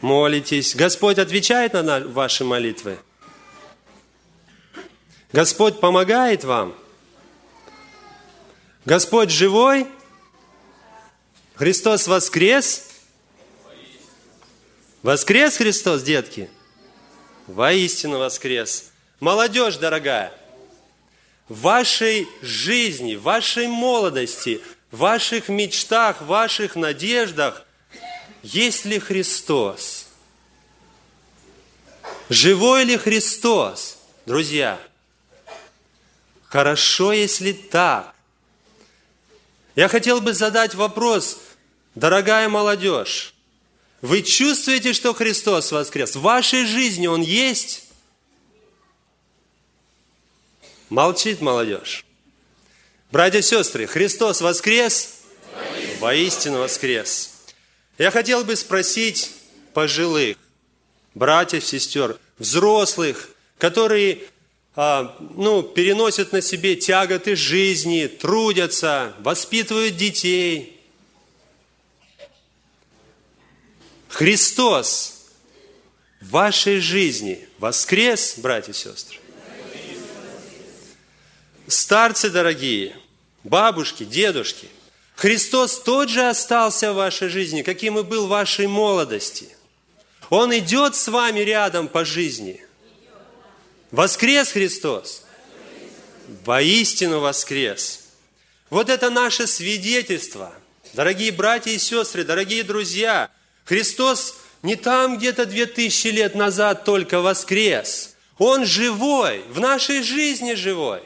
Молитесь. Господь отвечает на ваши молитвы. Господь помогает вам. Господь живой. Христос воскрес. Воскрес Христос, детки? Воистину воскрес. Молодежь дорогая, в вашей жизни, в вашей молодости, в ваших мечтах, в ваших надеждах есть ли Христос? Живой ли Христос? Друзья, хорошо, если так. Я хотел бы задать вопрос, дорогая молодежь, вы чувствуете, что Христос воскрес? В вашей жизни Он есть? Молчит молодежь. Братья и сестры, Христос воскрес? Воистину воскрес. Я хотел бы спросить пожилых, братьев, сестер, взрослых, которые а, ну, переносят на себе тяготы жизни, трудятся, воспитывают детей. Христос в вашей жизни воскрес, братья и сестры. Старцы дорогие, бабушки, дедушки – Христос тот же остался в вашей жизни, каким и был в вашей молодости. Он идет с вами рядом по жизни. Воскрес Христос. Воистину воскрес. Вот это наше свидетельство. Дорогие братья и сестры, дорогие друзья, Христос не там где-то две тысячи лет назад только воскрес. Он живой, в нашей жизни живой.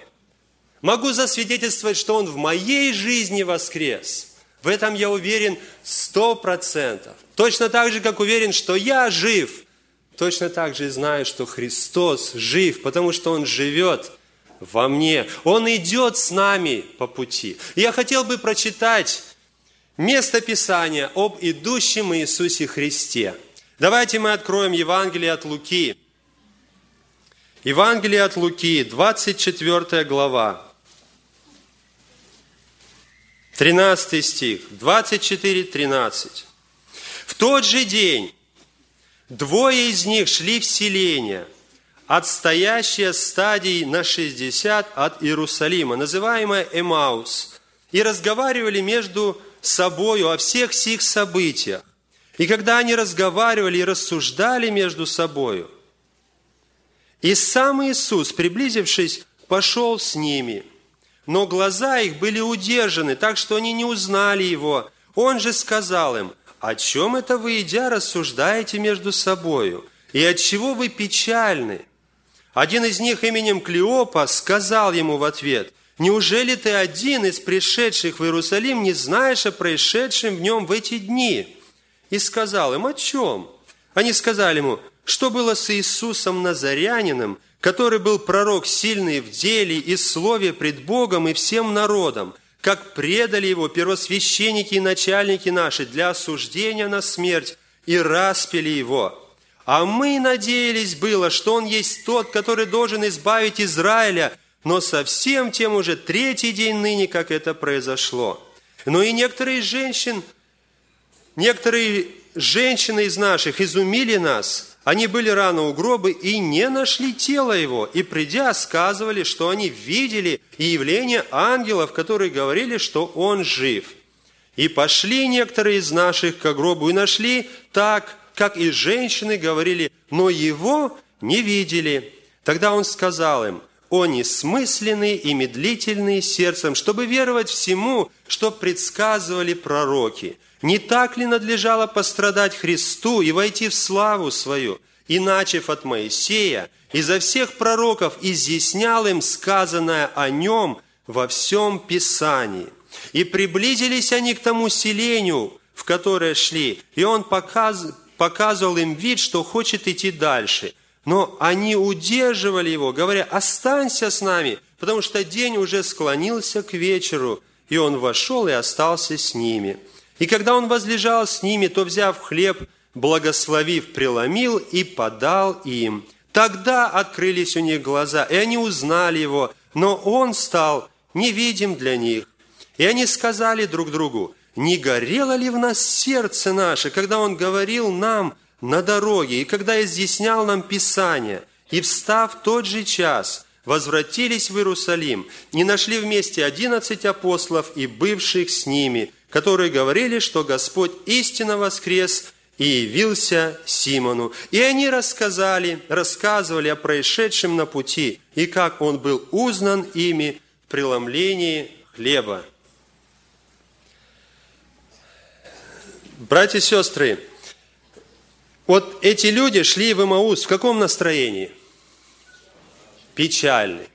Могу засвидетельствовать, что Он в моей жизни воскрес. В этом я уверен сто процентов. Точно так же, как уверен, что я жив. Точно так же и знаю, что Христос жив, потому что Он живет во мне. Он идет с нами по пути. я хотел бы прочитать место Писания об идущем Иисусе Христе. Давайте мы откроем Евангелие от Луки. Евангелие от Луки, 24 глава. 13 стих, 24, 13. В тот же день двое из них шли в селение, отстоящее стадии на 60 от Иерусалима, называемое Эмаус, и разговаривали между собою о всех сих событиях. И когда они разговаривали и рассуждали между собою, и сам Иисус, приблизившись, пошел с ними – но глаза их были удержаны, так что они не узнали его. Он же сказал им, «О чем это вы, идя, рассуждаете между собою? И от чего вы печальны?» Один из них именем Клеопа сказал ему в ответ, «Неужели ты один из пришедших в Иерусалим не знаешь о происшедшем в нем в эти дни?» И сказал им, «О чем?» Они сказали ему, «Что было с Иисусом Назарянином, который был пророк сильный в деле и слове пред Богом и всем народом, как предали его первосвященники и начальники наши для осуждения на смерть и распили его. А мы надеялись было, что он есть тот, который должен избавить Израиля, но совсем тем уже третий день ныне, как это произошло. Но и некоторые женщин, некоторые женщины из наших изумили нас – они были рано у гроба и не нашли тело его, и придя, сказывали, что они видели явление ангелов, которые говорили, что он жив. И пошли некоторые из наших к гробу и нашли так, как и женщины говорили, но его не видели. Тогда он сказал им, о несмысленные и медлительные сердцем, чтобы веровать всему, что предсказывали пророки – не так ли надлежало пострадать Христу и войти в славу свою, и, начав от Моисея, изо всех пророков изъяснял им сказанное о нем во всем Писании. И приблизились они к тому селению, в которое шли, и он показ, показывал им вид, что хочет идти дальше. Но они удерживали его, говоря, останься с нами, потому что день уже склонился к вечеру, и он вошел и остался с ними. И когда он возлежал с ними, то, взяв хлеб, благословив, преломил и подал им. Тогда открылись у них глаза, и они узнали его, но он стал невидим для них. И они сказали друг другу, не горело ли в нас сердце наше, когда он говорил нам на дороге, и когда изъяснял нам Писание, и, встав тот же час, возвратились в Иерусалим и нашли вместе одиннадцать апостолов и бывших с ними, которые говорили, что Господь истинно воскрес и явился Симону. И они рассказали, рассказывали о происшедшем на пути, и как он был узнан ими в преломлении хлеба. Братья и сестры, вот эти люди шли в Имаус в каком настроении? Печальный.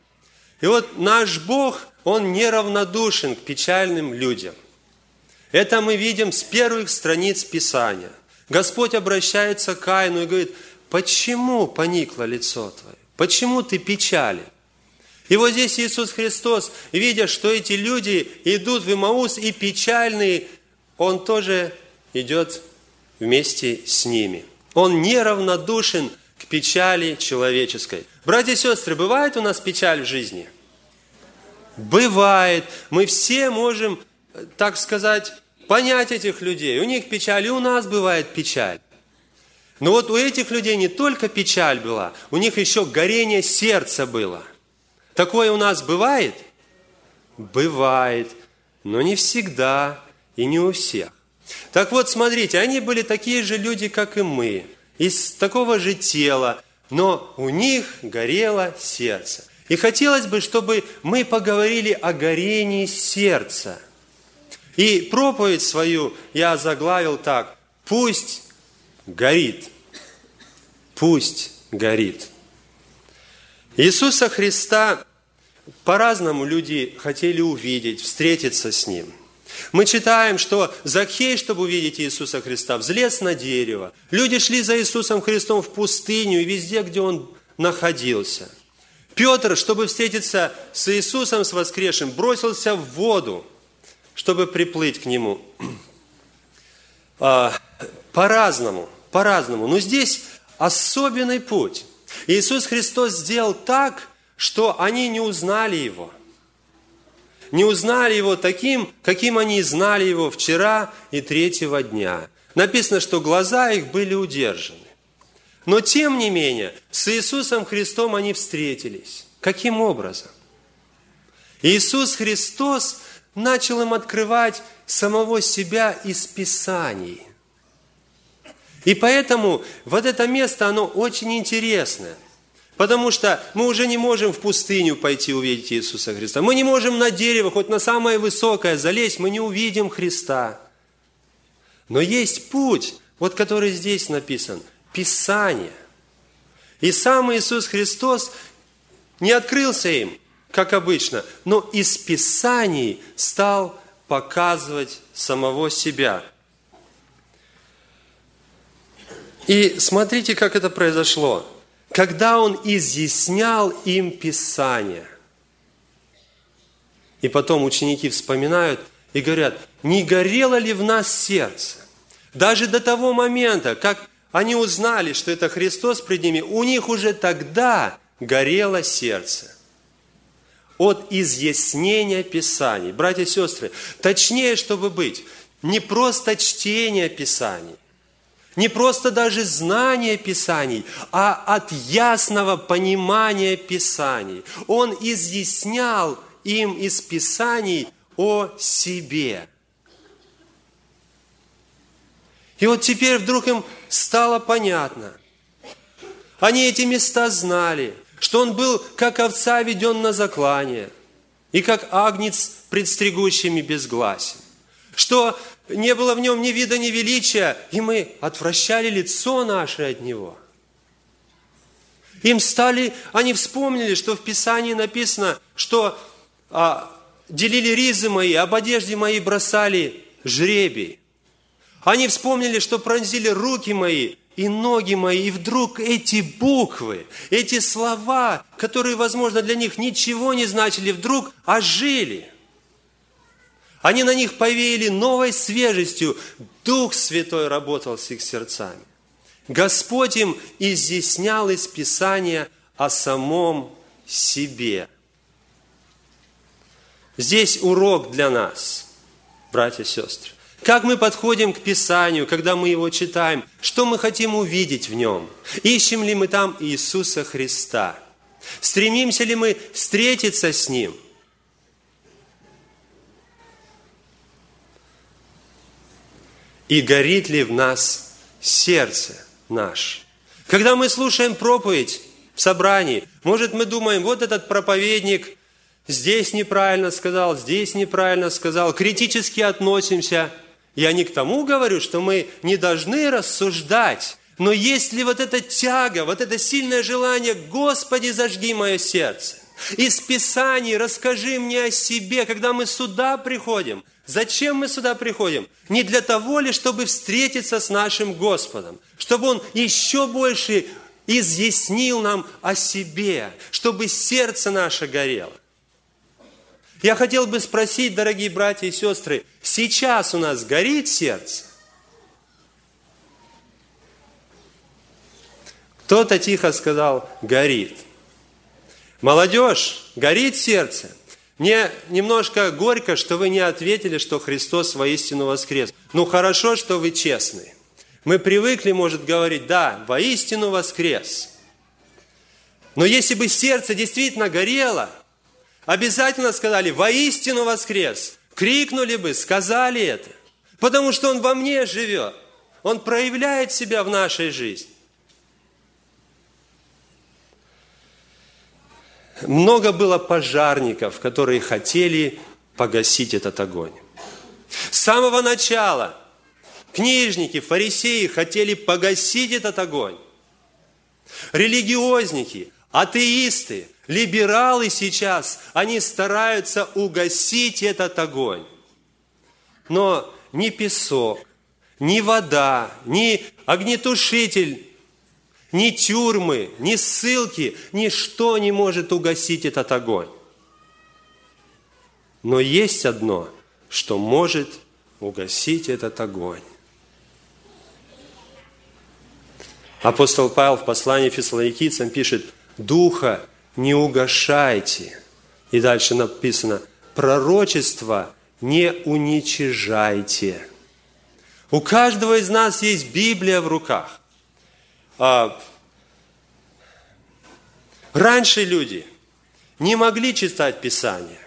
И вот наш Бог, Он неравнодушен к печальным людям. Это мы видим с первых страниц Писания. Господь обращается к Каину и говорит, почему поникло лицо твое? Почему ты печален? И вот здесь Иисус Христос, видя, что эти люди идут в Имаус и печальные, Он тоже идет вместе с ними. Он неравнодушен печали человеческой. Братья и сестры, бывает у нас печаль в жизни? Бывает. Мы все можем, так сказать, понять этих людей. У них печаль, и у нас бывает печаль. Но вот у этих людей не только печаль была, у них еще горение сердца было. Такое у нас бывает? Бывает, но не всегда и не у всех. Так вот, смотрите, они были такие же люди, как и мы, из такого же тела, но у них горело сердце. И хотелось бы, чтобы мы поговорили о горении сердца – и проповедь свою я заглавил так. Пусть горит. Пусть горит. Иисуса Христа по-разному люди хотели увидеть, встретиться с Ним. Мы читаем, что Закхей, чтобы увидеть Иисуса Христа, взлез на дерево. Люди шли за Иисусом Христом в пустыню и везде, где Он находился. Петр, чтобы встретиться с Иисусом, с воскресшим, бросился в воду – чтобы приплыть к Нему. А, по-разному, по-разному. Но здесь особенный путь. Иисус Христос сделал так, что они не узнали Его. Не узнали Его таким, каким они знали Его вчера и третьего дня. Написано, что глаза их были удержаны. Но тем не менее, с Иисусом Христом они встретились. Каким образом? Иисус Христос начал им открывать самого себя из Писаний. И поэтому вот это место, оно очень интересное. Потому что мы уже не можем в пустыню пойти увидеть Иисуса Христа. Мы не можем на дерево, хоть на самое высокое залезть, мы не увидим Христа. Но есть путь, вот который здесь написан, Писание. И сам Иисус Христос не открылся им, как обычно, но из Писаний стал показывать самого себя. И смотрите, как это произошло. Когда он изъяснял им Писание. И потом ученики вспоминают и говорят, не горело ли в нас сердце? Даже до того момента, как они узнали, что это Христос пред ними, у них уже тогда горело сердце от изъяснения Писаний. Братья и сестры, точнее, чтобы быть, не просто чтение Писаний, не просто даже знание Писаний, а от ясного понимания Писаний. Он изъяснял им из Писаний о себе. И вот теперь вдруг им стало понятно. Они эти места знали – что он был, как овца, веден на заклание, и как агнец пред стригущими безгласен, что не было в нем ни вида, ни величия, и мы отвращали лицо наше от него. Им стали, они вспомнили, что в Писании написано, что а, делили ризы мои, об одежде моей бросали жребий. Они вспомнили, что пронзили руки мои и ноги мои, и вдруг эти буквы, эти слова, которые, возможно, для них ничего не значили, вдруг ожили. Они на них повеяли новой свежестью. Дух Святой работал с их сердцами. Господь им изъяснял из Писания о самом себе. Здесь урок для нас, братья и сестры. Как мы подходим к Писанию, когда мы его читаем? Что мы хотим увидеть в нем? Ищем ли мы там Иисуса Христа? Стремимся ли мы встретиться с Ним? И горит ли в нас сердце наше? Когда мы слушаем проповедь в собрании, может, мы думаем, вот этот проповедник здесь неправильно сказал, здесь неправильно сказал, критически относимся – я не к тому говорю, что мы не должны рассуждать, но есть ли вот эта тяга, вот это сильное желание, Господи, зажги мое сердце. Из Писаний расскажи мне о себе, когда мы сюда приходим. Зачем мы сюда приходим? Не для того ли, чтобы встретиться с нашим Господом, чтобы Он еще больше изъяснил нам о себе, чтобы сердце наше горело. Я хотел бы спросить, дорогие братья и сестры, сейчас у нас горит сердце? Кто-то тихо сказал, горит. Молодежь, горит сердце. Мне немножко горько, что вы не ответили, что Христос воистину воскрес. Ну хорошо, что вы честны. Мы привыкли, может, говорить, да, воистину воскрес. Но если бы сердце действительно горело – обязательно сказали «воистину воскрес». Крикнули бы, сказали это. Потому что Он во мне живет. Он проявляет себя в нашей жизни. Много было пожарников, которые хотели погасить этот огонь. С самого начала книжники, фарисеи хотели погасить этот огонь. Религиозники, атеисты, Либералы сейчас, они стараются угасить этот огонь. Но ни песок, ни вода, ни огнетушитель, ни тюрьмы, ни ссылки, ничто не может угасить этот огонь. Но есть одно, что может угасить этот огонь. Апостол Павел в послании фессалоникийцам пишет, «Духа не угошайте. И дальше написано, пророчество не уничижайте. У каждого из нас есть Библия в руках. А, раньше люди не могли читать Писание.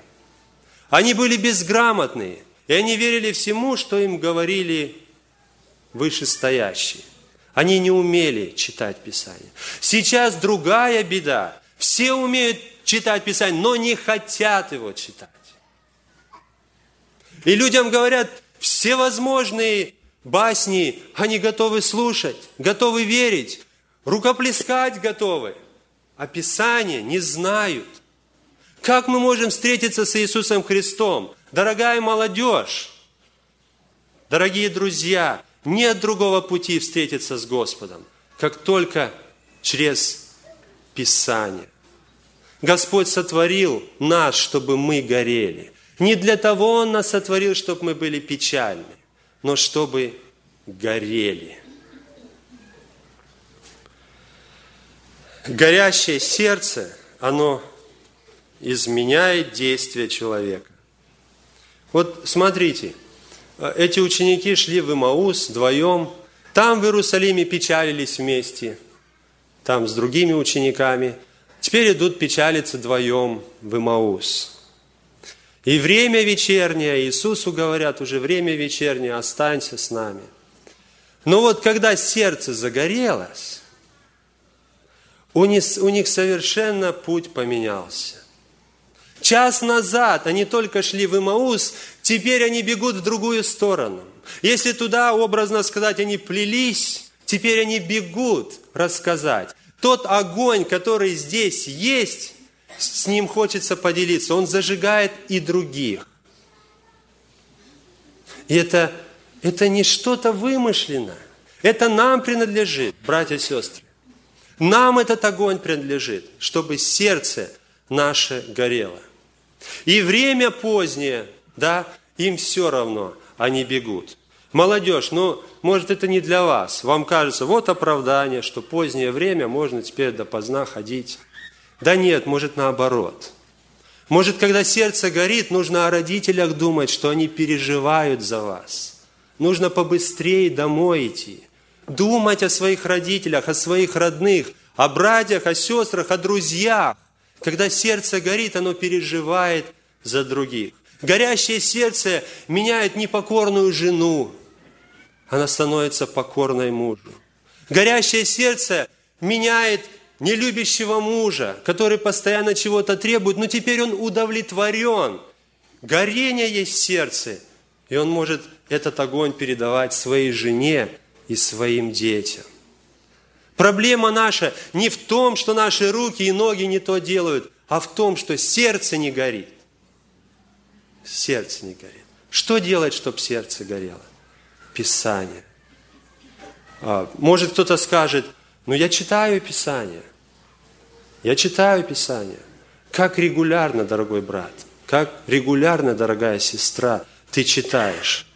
Они были безграмотные, и они верили всему, что им говорили вышестоящие. Они не умели читать Писание. Сейчас другая беда. Все умеют читать Писание, но не хотят его читать. И людям говорят всевозможные басни, они готовы слушать, готовы верить, рукоплескать готовы, а Писание не знают. Как мы можем встретиться с Иисусом Христом? Дорогая молодежь, дорогие друзья, нет другого пути встретиться с Господом, как только через Писание. Господь сотворил нас, чтобы мы горели. Не для того Он нас сотворил, чтобы мы были печальны, но чтобы горели. Горящее сердце, оно изменяет действие человека. Вот смотрите, эти ученики шли в Имаус вдвоем, там в Иерусалиме печалились вместе, там с другими учениками – Теперь идут печалиться вдвоем в Имаус. И время вечернее, Иисусу говорят, уже время вечернее, останься с нами. Но вот когда сердце загорелось, у них, совершенно путь поменялся. Час назад они только шли в Имаус, теперь они бегут в другую сторону. Если туда, образно сказать, они плелись, теперь они бегут рассказать. Тот огонь, который здесь есть, с ним хочется поделиться. Он зажигает и других. И это Это не что-то вымышленное. Это нам принадлежит, братья и сестры. Нам этот огонь принадлежит, чтобы сердце наше горело. И время позднее, да, им все равно, они бегут. Молодежь, ну, может, это не для вас. Вам кажется, вот оправдание, что позднее время можно теперь допоздна ходить. Да нет, может, наоборот. Может, когда сердце горит, нужно о родителях думать, что они переживают за вас. Нужно побыстрее домой идти. Думать о своих родителях, о своих родных, о братьях, о сестрах, о друзьях. Когда сердце горит, оно переживает за других. Горящее сердце меняет непокорную жену, она становится покорной мужу. Горящее сердце меняет нелюбящего мужа, который постоянно чего-то требует, но теперь он удовлетворен. Горение есть в сердце, и он может этот огонь передавать своей жене и своим детям. Проблема наша не в том, что наши руки и ноги не то делают, а в том, что сердце не горит. Сердце не горит. Что делать, чтобы сердце горело? Писание. А, может, кто-то скажет, ну я читаю Писание. Я читаю Писание. Как регулярно, дорогой брат, как регулярно, дорогая сестра, ты читаешь.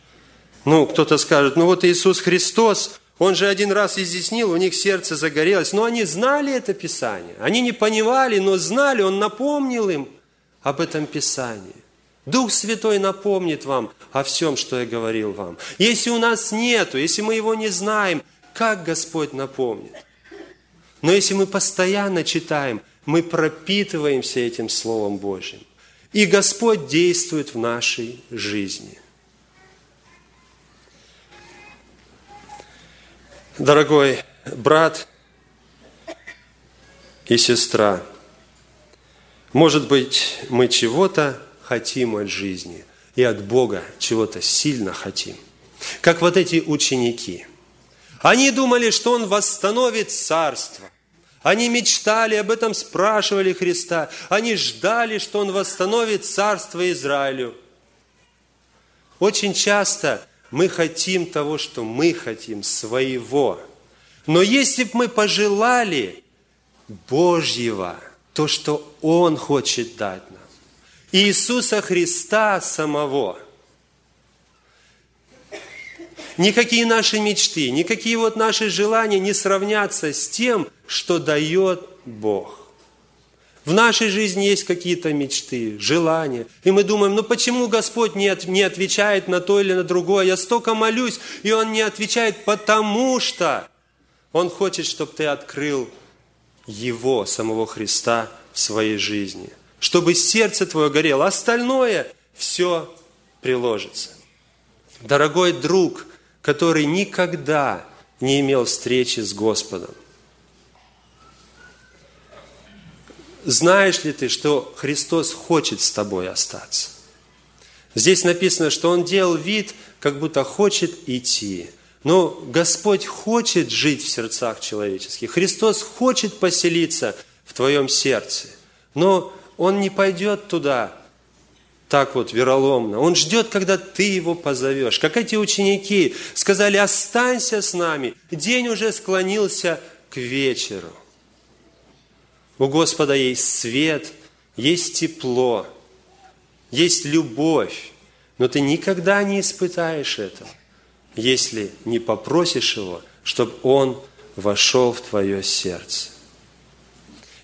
Ну, кто-то скажет, ну вот Иисус Христос, Он же один раз изъяснил, у них сердце загорелось. Но они знали это Писание. Они не понимали, но знали, Он напомнил им об этом Писании. Дух Святой напомнит вам о всем, что я говорил вам. Если у нас нету, если мы его не знаем, как Господь напомнит? Но если мы постоянно читаем, мы пропитываемся этим Словом Божьим. И Господь действует в нашей жизни. Дорогой брат и сестра, может быть, мы чего-то хотим от жизни и от Бога чего-то сильно хотим. Как вот эти ученики. Они думали, что Он восстановит царство. Они мечтали об этом, спрашивали Христа. Они ждали, что Он восстановит царство Израилю. Очень часто мы хотим того, что мы хотим, своего. Но если бы мы пожелали Божьего, то, что Он хочет дать нам, Иисуса Христа самого. Никакие наши мечты, никакие вот наши желания не сравнятся с тем, что дает Бог. В нашей жизни есть какие-то мечты, желания. И мы думаем, ну почему Господь не, от, не отвечает на то или на другое? Я столько молюсь, и Он не отвечает, потому что Он хочет, чтобы ты открыл Его, самого Христа, в своей жизни – чтобы сердце твое горело. Остальное все приложится. Дорогой друг, который никогда не имел встречи с Господом, знаешь ли ты, что Христос хочет с тобой остаться? Здесь написано, что Он делал вид, как будто хочет идти. Но Господь хочет жить в сердцах человеческих. Христос хочет поселиться в твоем сердце. Но он не пойдет туда так вот вероломно. Он ждет, когда ты его позовешь. Как эти ученики сказали, останься с нами. День уже склонился к вечеру. У Господа есть свет, есть тепло, есть любовь. Но ты никогда не испытаешь этого, если не попросишь Его, чтобы Он вошел в твое сердце.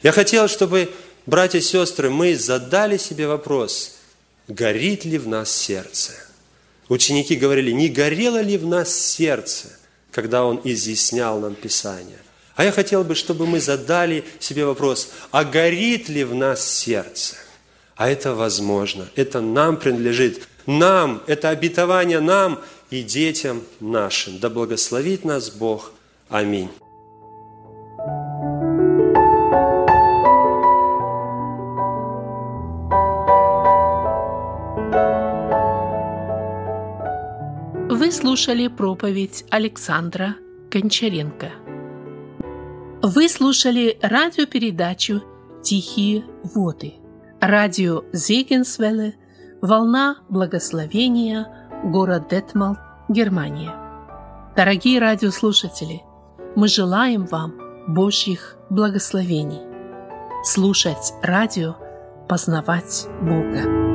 Я хотел, чтобы братья и сестры, мы задали себе вопрос, горит ли в нас сердце? Ученики говорили, не горело ли в нас сердце, когда Он изъяснял нам Писание? А я хотел бы, чтобы мы задали себе вопрос, а горит ли в нас сердце? А это возможно, это нам принадлежит, нам, это обетование нам и детям нашим. Да благословит нас Бог. Аминь. Вы слушали проповедь Александра Гончаренко. Вы слушали радиопередачу «Тихие воды». Радио Зегенсвелле, «Волна благословения», город Детмал, Германия. Дорогие радиослушатели, мы желаем вам Божьих благословений. Слушать радио, познавать Бога.